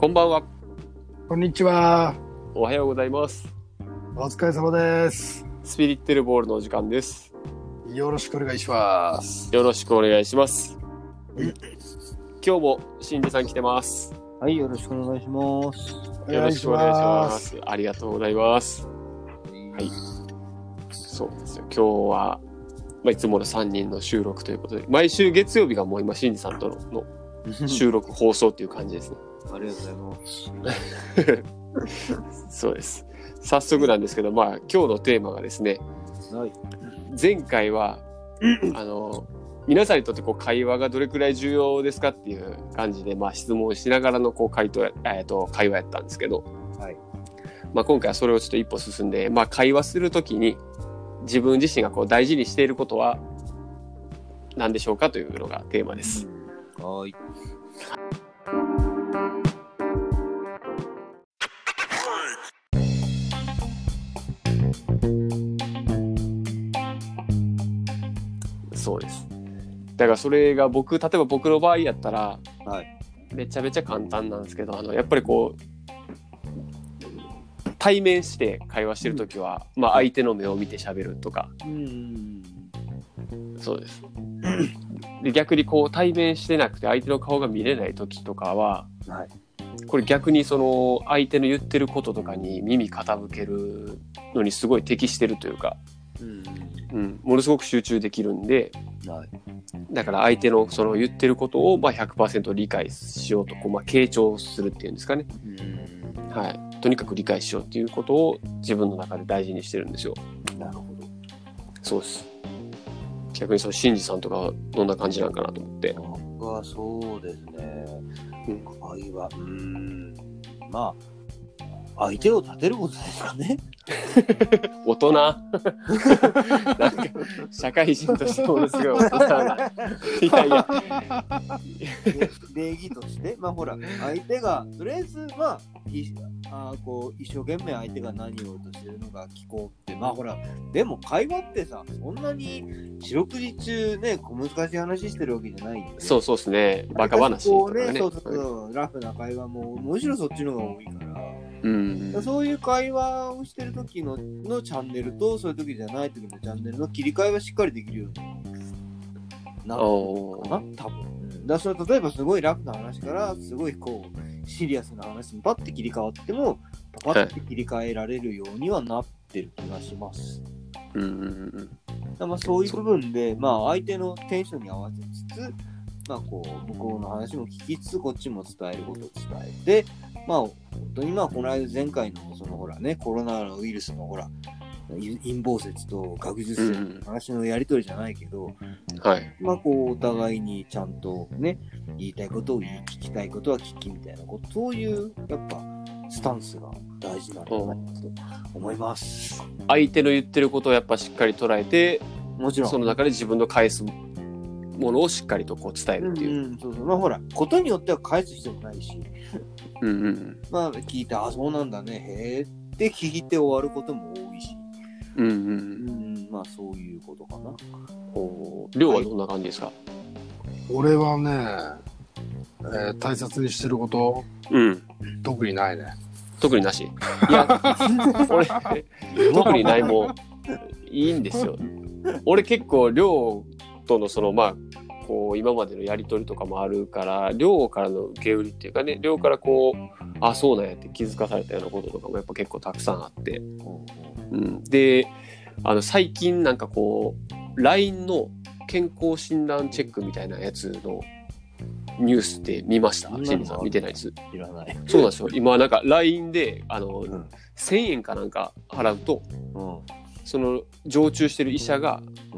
こんばんは。こんにちは。おはようございます。お疲れ様です。スピリッテルボールのお時間です。よろしくお願いします。よろしくお願いしますうん。今日もしんじさん来てます。はい、よろしくお願いします。よろしくお願いします。ありがとうございます。はい。そうですよ。今日は、まあ、いつもの3人の収録ということで、毎週月曜日がもう今、しんじさんとのの 収録、放送っていう感じですね。ありがとうございます。そうです。早速なんですけど、まあ、今日のテーマがですね、はい。前回は、あの、皆さんにとってこう会話がどれくらい重要ですかっていう感じで、まあ、質問しながらのこう回答や、えー、と会話やったんですけど、はい。まあ、今回はそれをちょっと一歩進んで、まあ、会話するときに自分自身がこう大事にしていることは何でしょうかというのがテーマです。はい。だからそれが僕、例えば僕の場合やったら、はい。めちゃめちゃ簡単なんですけど、あの、やっぱりこう、対面して会話してるときは、まあ相手の目を見て喋るとか、うん。そうです。で逆にこう対面してなくて相手の顔が見れない時とかははい。これ逆にその相手の言ってることとかに耳傾けるのにすごい適してるというか、うん。うん、ものすごく集中できるんではい。だから相手のその言ってることをまあ100%理解しようとこう、まあ、傾聴するっていうんですかね、うん。はい、とにかく理解しようっていうことを自分の中で大事にしてるんですよ。なるほど。そうです逆にそのシンジさんとかはどんな感じなんかなと思って。僕はそうですね。うん会話。うん。まあ、相手を立てることですかね。大人なんか社会人としてものすごい大人ないやいやで礼儀として、まあほら、相手が、とりあえず、まあ、いあーこう一生懸命相手が何をとしてるのか聞こうって、まあほら、でも会話ってさ、そんなに四六時中ね、小難しい話してるわけじゃない。そうそうですねバカ話ことうね、かねそうそうそう、ラフな会話も、むしろそっちの方が多いから。うんそういう会話をしてる時ののチャンネルと、そういう時じゃない時のチャンネルの切り替えはしっかりできるようになるおかな、多分。うん、だからそれ例えばすごいラフな話から、すごいこう、シリアスな話にパッて切り替わっても、パパッて切り替えられるようにはなってる気がします。うんうんだからまあそういう部分で、まあ相手のテンションに合わせつつ、まあこう、向こうの話も聞きつつ、こっちも伝えることを伝えて、まあ本当にまあこの間前回のそのほらね、コロナウイルスのほら、い陰謀説と学術説の話のやりとりじゃないけど、はいまあこうお互いにちゃんとね、言いたいことを言い、聞きたいことは聞きみたいなこと、そういうやっぱスタンスが大事なんじゃなと思います。相手の言ってることをやっぱしっかり捉えてもちろん。その中で自分の返すものをしっかりとこう伝えるっていう。うんうん、そうそう。まあほら、ことによっては返す必要もないし、うんうんまあ聞いて、あ、そうなんだね、へえって聞いて終わることも多いし、うんうんううんん、まあそういうことかな。おー量はどんな感じですか、俺はね、えー大切にしてること、うん特にないね。特になし？いや、俺、特にないもいいんですよ。俺結構、量とのその、まあ、こう、今までのやりとりとかもあるから、量からの受け売りっていうかね、量からこう、あ、そうなんやって気づかされたようなこととかもやっぱ結構たくさんあって。うん、で、あの、最近なんかこう、LINE の健康診断チェックみたいなやつのニュースって見ました？シェさん見てないです？いらない。そうなんですよ。今なんか LINE で、あの、ん1000円かなんか払うと、うん。その常駐してる医者がうん。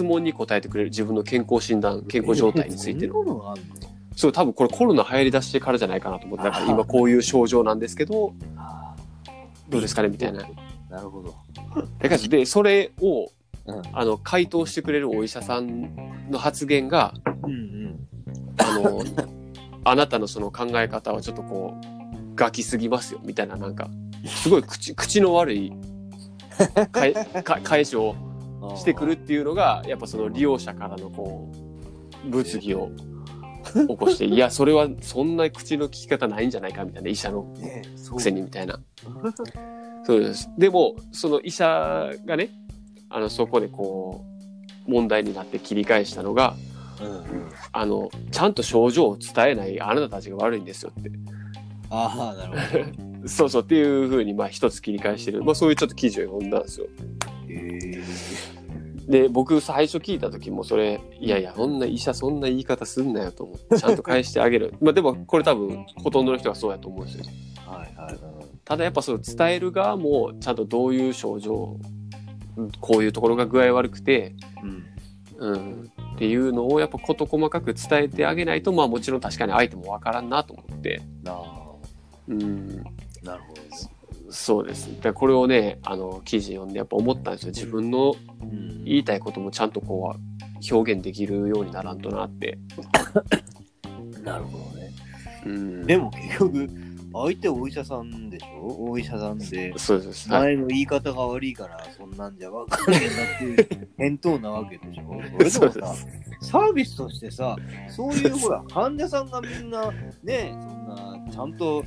質問に答えてくれる自分の健康診断、健康状態についての。のそう、多分これコロナ流行り出してからじゃないかなと思って、だから今こういう症状なんですけど、あどうですかねみたいな。ーなるほど。だからで、それを、うん。あの、回答してくれるお医者さんの発言が、うんうん。あの、あなたのその考え方はちょっとこう、ガキすぎますよ、みたいな、なんか、すごい口、口の悪い、返しをしてくるっていうのが、やっぱその利用者からのこう、物議を起こして、いや、それはそんな口の利き方ないんじゃないかみたいな、医者のくせにみたいな。そうです。でも、その医者がね、あの、そこでこう、問題になって切り返したのが、うんうん。あの、ちゃんと症状を伝えないあなたたちが悪いんですよって。ああ、なるほど。そうそうっていうふうに、まあ一つ切り返してる。まあそういうちょっと記事を読んだんですよ。へえ。で、僕最初聞いた時もそれ、いやいや、そんな医者そんな言い方すんなよと思って、ちゃんと返してあげる。まあでもこれ多分ほとんどの人がそうやと思うんですよね。はいはい。ただやっぱその伝える側もちゃんとどういう症状、うんこういうところが具合悪くて、うん。うん、っていうのをやっぱ事細かく伝えてあげないと、まあもちろん確かに相手もわからんなと思って、なあ。うん、なるほどね。そうです。でこれをね、あの、記事読んでやっぱ思ったんですよ。自分のうん言いたいこともちゃんとこう、表現できるようにならんとなって。なるほどね。うん、でも結局、相手お医者さんでしょ？お医者さんで。そうです。はい。前の言い方が悪いから、そんなんじゃわかんねえなっていう返答なわけでしょ？それもさ、サービスとしてさ、そういうほら、患者さんがみんな、ね、そんな、ちゃんと、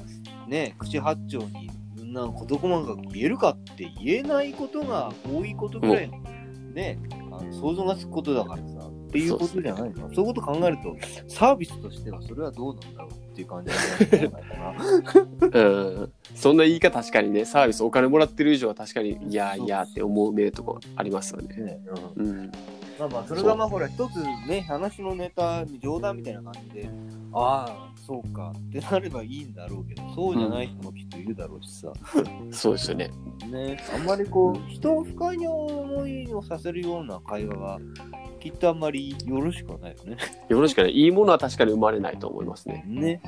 ね、口八丁に、みんな事細かく言えるかって言えないことが多いことぐらいの、ね、あの想像がつくことだからさ、っていうことじゃないの？そういうこと考えると、サービスとしてはそれはどうなんだろうっていう感じなんじゃないかな。うん。そんな言い方確かにね、サービスお金もらってる以上は確かに、いやいやって思うめるとこありますよね。ねうんうん。まあまあ、それがまあほら、一つね、話のネタ、冗談みたいな感じで、ああ、そうかってなればいいんだろうけど、そうじゃない人もきっといるだろうしさ。そうですよね。ね、あんまりこう、人を不快に思いをさせるような会話は、きっとあんまりよろしくはないよね。よろしくね。いいものは確かに生まれないと思いますね。ね。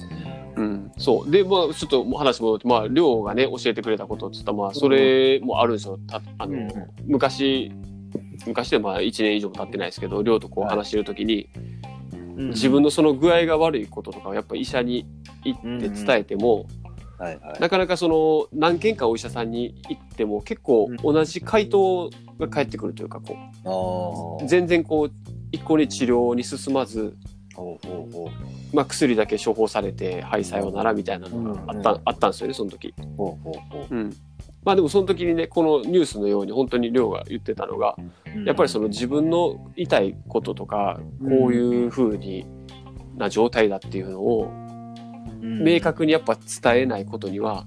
うん。そう。で、まあ、ちょっともう話戻って、まあ、りょうがね、教えてくれたことって言ったら、まあ、それもあるんですよ。たあの、うんうん昔、昔でまあ1年以上も経ってないですけど、りょうとこう話してるときに、自分のその具合が悪いこととかをやっぱ医者に行って伝えても、はいはい。なかなかその何件かお医者さんに行っても結構同じ回答が返ってくるというかこ。う全然こう一向に治療に進まず、まあ、薬だけ処方されてはいさようならみたいなのがあった,、うんあったんですよねその時。まあでもその時にねこのニュースのように本当に亮が言ってたのがう。やっぱりその自分の痛いこととかこういう風にな状態だっていうのをうん、明確にやっぱ伝えないことには、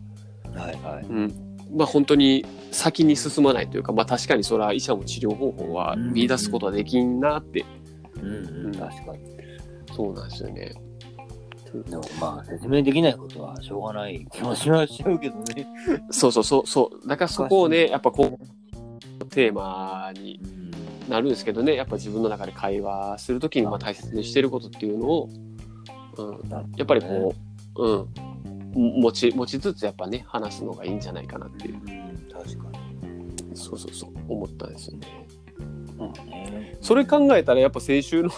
はいはい。うん、まあ本当に先に進まないというか、まあ確かにそれは医者も治療方法は見出すことはできんなって、うんうん、確かに。そうなんですよね。でもまあ、説明できないことはしょうがない気もしちゃうけどね。そうそうそう、そう。だからそこをね、やっぱこう、テーマにうん。なるんですけどね、やっぱ自分の中で会話するときにまあ大切にしてることっていうのを、うん、やっぱりこう、うん、持ち、持ちつつやっぱね、話すのがいいんじゃないかなっていう、うん、確かに。そうそうそう、思ったんですよね。それ考えたらやっぱ先週の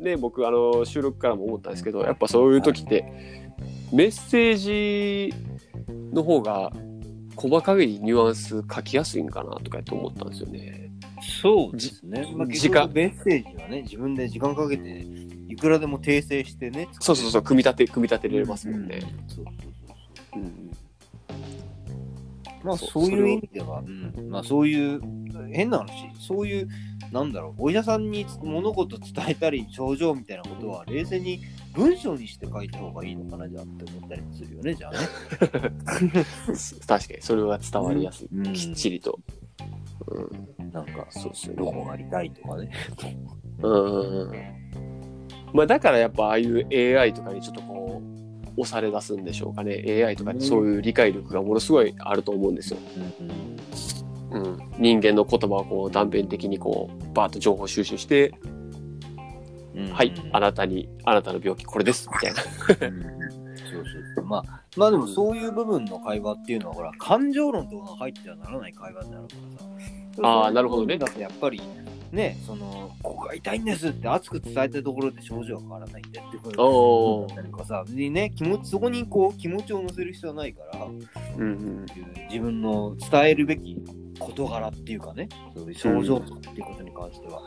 ね僕あの収録からも思ったんですけどやっぱそういう時ってメッセージの方が細かいニュアンス書きやすいんかなとかって思ったんですよね。そうですね。まあ、時間メッセージはね、自分で時間かけて、いくらでも訂正してね。そうそうそう組み立て組み立てれますもんね。そうそうんまあそうそういう意味では、うん、まあそういう、変な話、そういう、なんだろう、お医者さんに物事伝えたり、症状みたいなことは、冷静に文章にして書いた方がいいのかな、じゃあって思ったりもするよね、じゃあね。確かにそれが伝わりやすい、うんきっちりと。うん、なんか、そうですよどね。こが痛いとかね。うん。まあだからやっぱああいう AI とかにちょっとこう押され出すんでしょうかね。AI とかにそういう理解力がものすごいあると思うんですよ。うん、人間の言葉をこう断片的にこうバーッと情報収集して、うん。はい、あなたにあなたの病気これです。みたいな。うん。そうそうそう。まあ、まあでもそういう部分の会話っていうのは、ほら、感情論とかが入ってはならない会話になるからさ。あーなるほどね。だってやっぱり、ね、その、ここが痛いんですって熱く伝えたところで症状は変わらないんでってことおだったりとかさ、でね、気持ち、そこにこう気持ちを乗せる必要はないから、うんうん。自分の伝えるべき事柄っていうかね、そういう症状とかっていうことに関しては。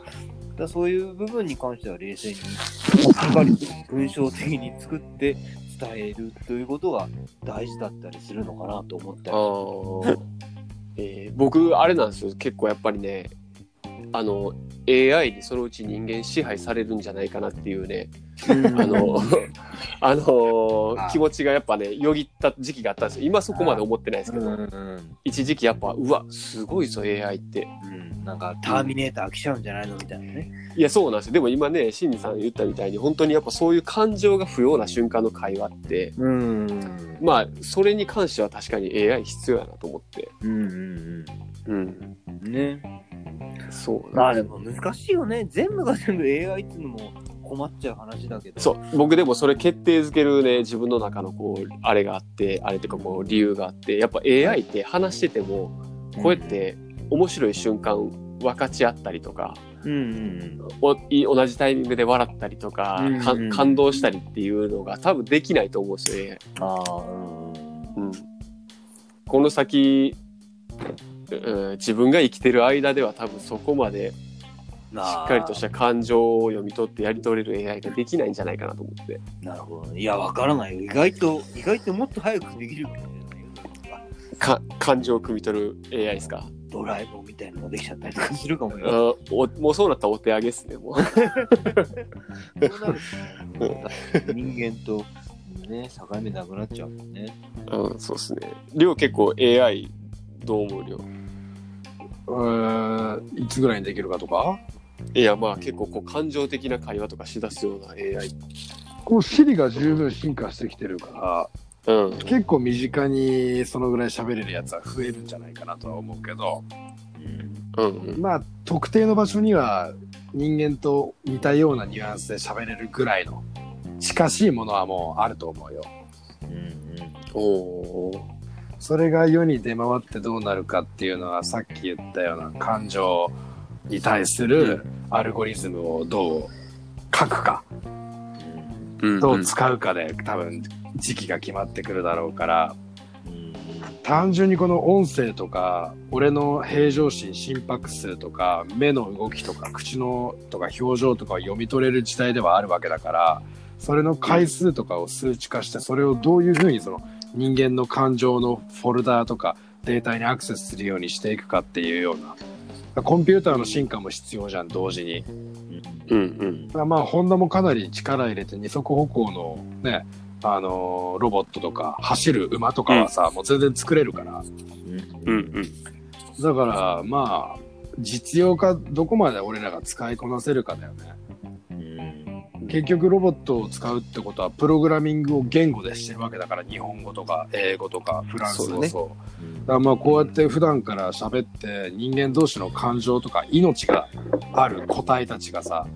だそういう部分に関しては冷静に、しっかり文章的に作って伝えるということが大事だったりするのかなと思ったあり。ーえー僕あれなんですよ結構やっぱりねあの AI にそのうち人間支配されるんじゃないかなっていうねあの あの気持ちがやっぱねよぎった時期があったんですよ。今そこまで思ってないですけど、うん一時期やっぱうわすごいぞ AI って。うん、なんかターミネーター来ちゃうんじゃないのみたいなね。いやそうなんですよ。でも今ねシンジさん言ったみたいに本当にやっぱそういう感情が不要な瞬間の会話ってうん。まあそれに関しては確かに AI 必要やなと思って。うんうんうん。うん。ね。そうまあですも難しいよね。全部が全部 AI っていうのも困っちゃう話だけど。そう僕でもそれ決定づけるね自分の中のこうあれがあってあれっていうかこう理由があってやっぱ AI って話しててもこうやって面白い瞬間分かち合ったりとかうんうん同じタイミングで笑ったりとか,うんうんか感動したりっていうのが多分できないと思うんですよん。あ。うん、この先、うん、自分が生きてる間では多分そこまでしっかりとした感情を読み取ってやり取れる AI ができないんじゃないかなと思って。なるほどね。いや、わからないよ。意外と、意外ともっと早くできるか感情を汲み取る AI ですか？ドラえもんみたいなのができちゃったりとかするかもよ。あおもうそうなったらお手上げですね、もう。そうなると人間とね、境目なくなっちゃうもんね。うん、そうですね。りょう結構 AI どう思う？りょうえーいつぐらいにできるかとか？いや、まあ結構こう感情的な会話とかしだすような AI。こう、シリが十分進化してきてるから、うん。結構身近にそのぐらい喋れるやつは増えるんじゃないかなとは思うけど、うん。うんうん。まあ、特定の場所には人間と似たようなニュアンスで喋れるぐらいの近しいものはもうあると思うよ。うんおおそれが世に出回ってどうなるかっていうのはさっき言ったような感情に対するアルゴリズムをどう書くか、うん。どう使うかで多分時期が決まってくるだろうから、うん。単純にこの音声とか俺の平常心心拍数とか目の動きとか口のとか表情とかを読み取れる時代ではあるわけだからそれの回数とかを数値化してそれをどういうふうにその人間の感情のフォルダーとかデータにアクセスするようにしていくかっていうようなコンピューターの進化も必要じゃん同時にうんうん。まあホンダもかなり力入れて二足歩行のねあのーロボットとか走る馬とかはさ、もう全然作れるからうんうん。だからまあ実用化どこまで俺らが使いこなせるかだよねうん。結局ロボットを使うってことはプログラミングを言語でしてるわけだから日本語とか英語とかフランス語そうそう。だねだからまあこうやって普段から喋って人間同士の感情とか命がある個体たちがさ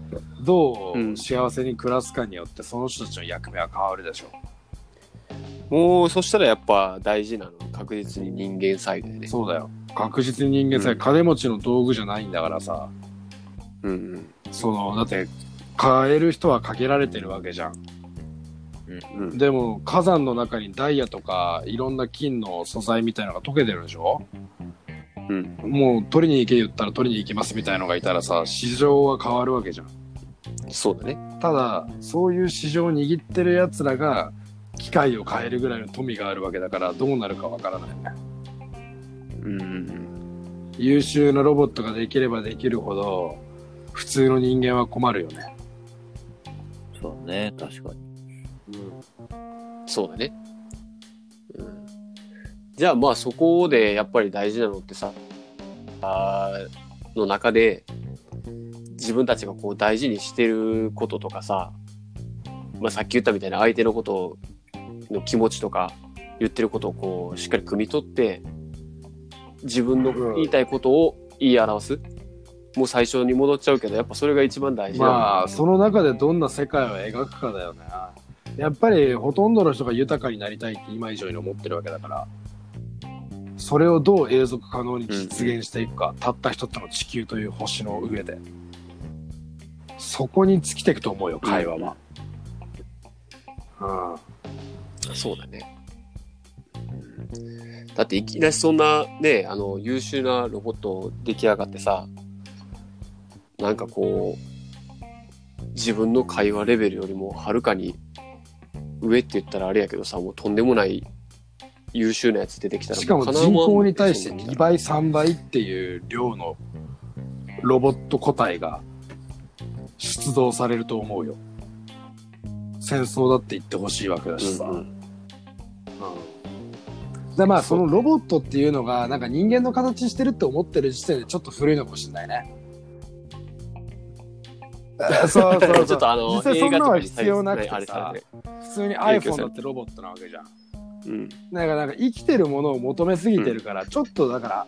どうんう幸せに暮らすかによってその人たちの役目は変わるでしょもうそしたらやっぱ大事なの確実に人間サイド。そうだよ。確実に人間さ、うん。金持ちの道具じゃないんだからさ。うんうん。そのだって買える人は限られてるわけじゃん。うん、でも火山の中にダイヤとかいろんな金の素材みたいのが溶けてるでしょ？うん、もう取りに行け言ったら取りに行きますみたいのがいたらさ市場は変わるわけじゃん。そうだね。ただそういう市場を握ってるやつらが機械を変えるぐらいの富があるわけだからどうなるかわからない。うん。優秀なロボットができればできるほど普通の人間は困るよねそうね、確かに。うん。そうだね。うん。じゃあまあそこでやっぱり大事なのってさ、あの中で自分たちがこう大事にしてることとかさ、まあさっき言ったみたいな相手のことの気持ちとか言ってることをこうしっかり汲み取って自分の言いたいことを言い表す。もう最初に戻っちゃうけどやっぱそれが一番大事まあその中でどんな世界を描くかだよね。やっぱりほとんどの人が豊かになりたいって今以上に思ってるわけだから。それをどう永続可能に実現していくか、たった一つの地球という星の上で。そこに尽きていくと思うよ会話は、うん。そうだね。うん。だっていきなりそんなね、あの、優秀なロボット出来上がってさ、なんかこう、自分の会話レベルよりもはるかに上って言ったらあれやけどさ、もうとんでもない優秀なやつ出てきたらしかも人口に対してそんな2倍、3倍っていう量のロボット個体が出動されると思うよ。戦争だって言ってほしいわけだしさ。うんうんでまあそのロボットっていうのがなんか人間の形してるって思ってる時点でちょっと古いのかもしれないね。そうそうそう。ちょっとあの、実際そんなのは必要なくてさ普通に iPhone だってロボットなわけじゃん。うん。なんかなんか生きてるものを求めすぎてるから、ちょっとだから、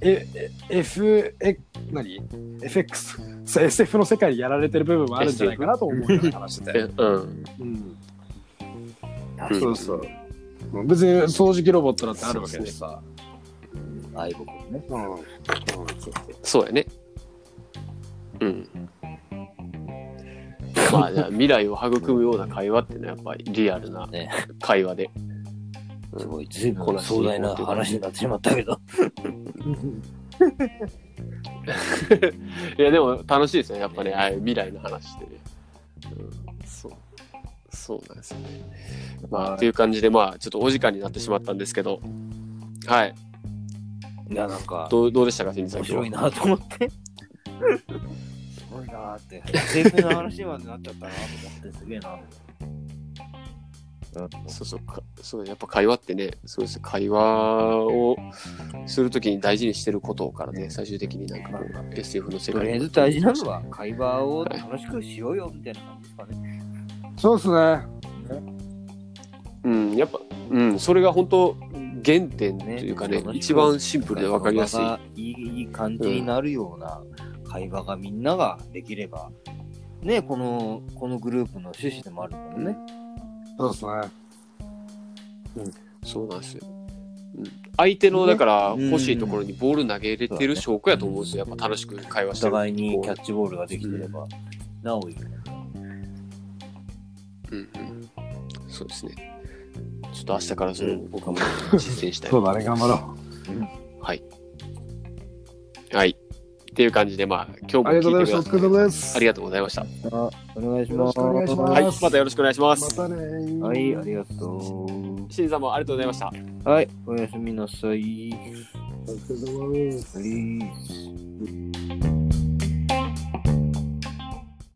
え、え F、え、何 ?FX、そう SF の世界にやられてる部分もあるんじゃないかなと思うような話してて。えうん。うん。うんそうそう。別に掃除機ロボットだってあるわけでさ。愛僕ね。うん。うんそうやね。うん。まあ、じゃあ未来を育むような会話っていうのはやっぱりリアルなね。会話で。すごい、ずいぶん。壮大な話になってしまったけど。いや、でも楽しいですよ。やっぱね、ああいう未来の話ってね。うん、そう。そうなん。ですよね。まあ、という感じで、まあ、ちょっとお時間になってしまったん。ですけど、はい。いや、なん。か、どうどうでしたか、新さん。面白いなと思って。なーって。政府の話までなっちゃったなと思って、すげえな。そうそうか、そうやっぱ会話ってね、そうです会話をするときに大事にしてることからね、最終的になんかこう SF の世界にとりあえず大事なのは会話を楽しくしようよみたいな感じですかね。そうっすね。うん、やっぱ、うん、それが本当原点というかね、一番シンプルでわかりやすい。いいいい感じになるような会話がみんなができれば、ね、この、このグループの趣旨でもあるもんね。そうっすね。そうなんですよ。うん、相手の、だから、ね欲しいところにボール投げれてる証拠やと思うんですよ。やっぱ楽しく会話おしてる。互いにキャこッチボールができてれば、なおいい。ううんうん。そうですね。ちょっと明日からそれを僕も実践したい。そうだね、頑張ろはい。はい。っていう感じで、まあ、今う。あり日もがとうございました。お疲れ聞いてください。ありがとうございました。あお願いします。よろしくお願いしますはい。またよろしくお願いしま。ますたねーはい、ありがと新さんもありがとうございました。う。はい、おやすみなさい。お疲れ様です。はい